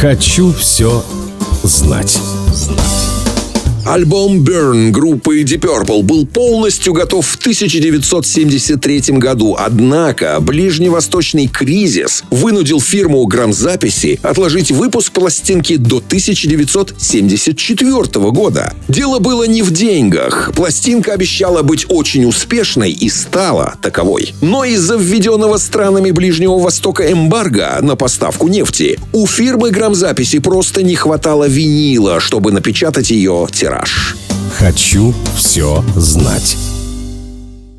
Хочу все знать. Альбом Burn группы Deep Purple был полностью готов в 1973 году, однако ближневосточный кризис вынудил фирму грамзаписи отложить выпуск пластинки до 1974 года. Дело было не в деньгах. Пластинка обещала быть очень успешной и стала таковой. Но из-за введенного странами Ближнего Востока эмбарго на поставку нефти у фирмы грамзаписи просто не хватало винила, чтобы напечатать ее тираж. Хочу все знать.